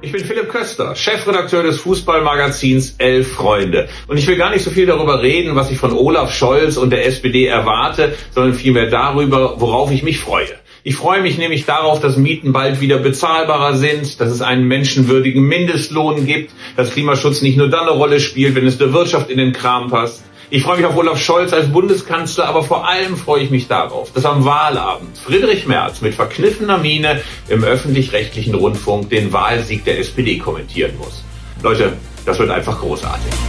Ich bin Philipp Köster, Chefredakteur des Fußballmagazins Elf Freunde. Und ich will gar nicht so viel darüber reden, was ich von Olaf Scholz und der SPD erwarte, sondern vielmehr darüber, worauf ich mich freue. Ich freue mich nämlich darauf, dass Mieten bald wieder bezahlbarer sind, dass es einen menschenwürdigen Mindestlohn gibt, dass Klimaschutz nicht nur dann eine Rolle spielt, wenn es der Wirtschaft in den Kram passt. Ich freue mich auf Olaf Scholz als Bundeskanzler, aber vor allem freue ich mich darauf, dass am Wahlabend Friedrich Merz mit verkniffener Miene im öffentlich-rechtlichen Rundfunk den Wahlsieg der SPD kommentieren muss. Leute, das wird einfach großartig.